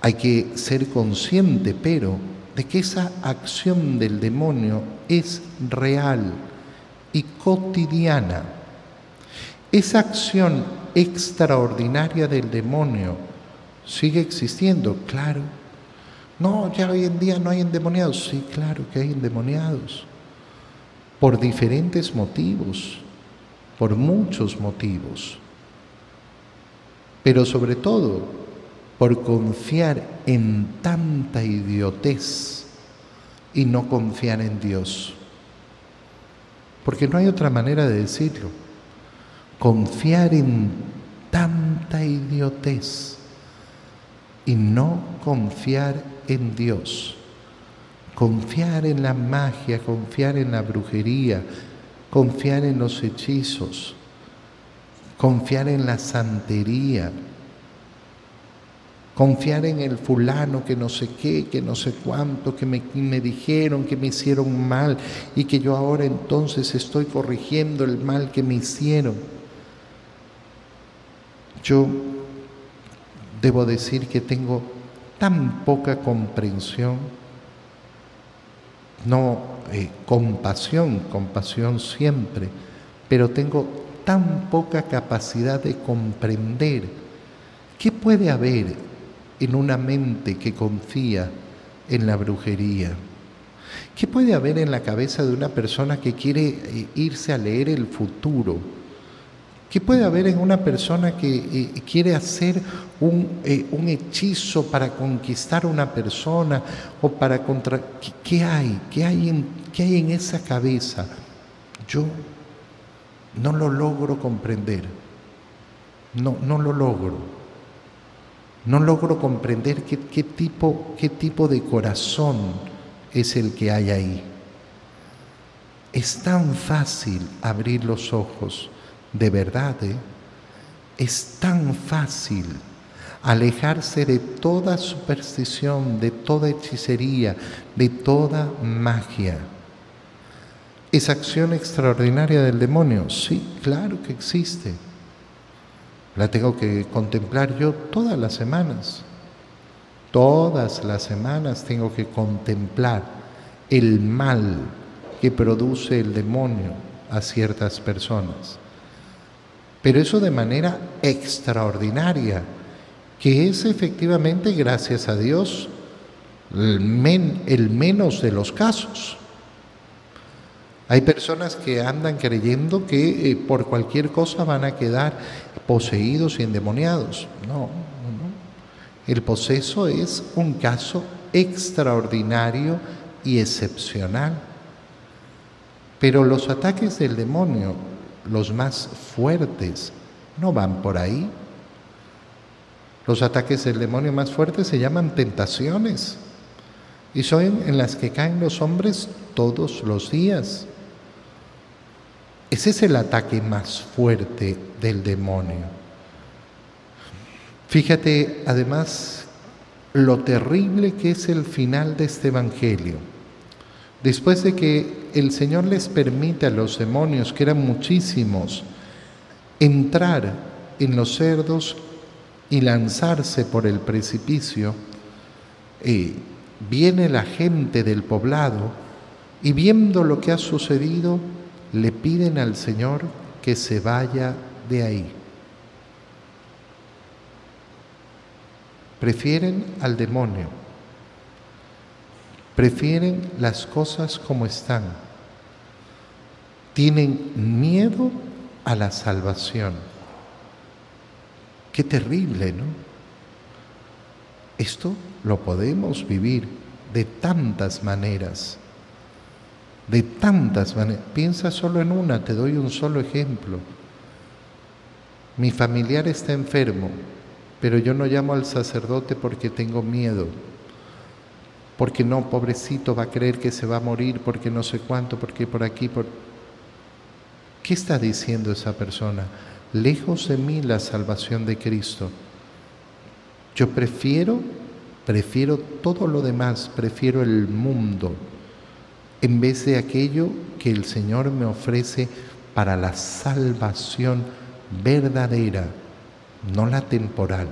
Hay que ser consciente, pero, de que esa acción del demonio es real y cotidiana. Esa acción extraordinaria del demonio sigue existiendo, claro. No, ya hoy en día no hay endemoniados. Sí, claro que hay endemoniados. Por diferentes motivos, por muchos motivos. Pero sobre todo por confiar en tanta idiotez y no confiar en Dios. Porque no hay otra manera de decirlo. Confiar en tanta idiotez y no confiar en Dios. Confiar en la magia, confiar en la brujería, confiar en los hechizos, confiar en la santería, confiar en el fulano que no sé qué, que no sé cuánto, que me, me, dijeron que me hicieron mal y que yo ahora entonces estoy corrigiendo el mal que me hicieron. Yo debo decir que tengo tan poca comprensión, no eh, compasión, compasión siempre, pero tengo tan poca capacidad de comprender qué puede haber en una mente que confía en la brujería? ¿Qué puede haber en la cabeza de una persona que quiere eh, irse a leer el futuro? ¿Qué puede haber en una persona que eh, quiere hacer un, eh, un, hechizo para conquistar a una persona o para contra... ¿Qué, hay? ¿Qué en, ¿Qué hay en esa cabeza? Yo no lo logro comprender. No, no lo logro. No logro comprender qué, tipo, qué tipo de corazón es el que hay ahí. Es tan fácil abrir los ojos, de verdad, ¿eh? es tan fácil alejarse de toda superstición, de toda hechicería, de toda magia. ¿Es acción extraordinaria del demonio? Sí, claro que existe la tengo que contemplar yo todas las semanas. Todas las semanas tengo que contemplar el mal que produce el demonio a ciertas personas. Pero eso de manera extraordinaria, que es efectivamente, gracias a Dios, el, menos de los casos. Hay personas que andan creyendo que eh, por cualquier cosa van a quedar poseídos y endemoniados. No, no, El poseso es un caso extraordinario y excepcional. Pero los ataques del demonio, los más fuertes, no van por ahí. Los ataques del demonio más fuertes se llaman tentaciones y son en las que caen los hombres todos los días. Ese es el ataque más fuerte del demonio. Fíjate además lo terrible que es el final de este Evangelio. Después de que el Señor les permite a los demonios, que eran muchísimos, entrar en los cerdos y lanzarse por el precipicio, eh, viene la gente del poblado y viendo lo que ha sucedido, le piden al Señor que se vaya de ahí. Prefieren al demonio, prefieren las cosas como están, tienen miedo a la salvación. Qué terrible, ¿no? Esto lo podemos vivir de tantas maneras de tantas maneras. Piensa solo en una, te doy un solo ejemplo. Mi familiar está enfermo, pero yo no llamo al sacerdote porque tengo miedo, porque no, pobrecito, va a creer que se va a morir, porque no sé cuánto, porque por aquí, por... ¿Qué está diciendo esa persona? Lejos de mí la salvación de Cristo. Yo prefiero, prefiero todo lo demás, prefiero el mundo en vez de aquello que el Señor me ofrece para la salvación verdadera, no la temporal.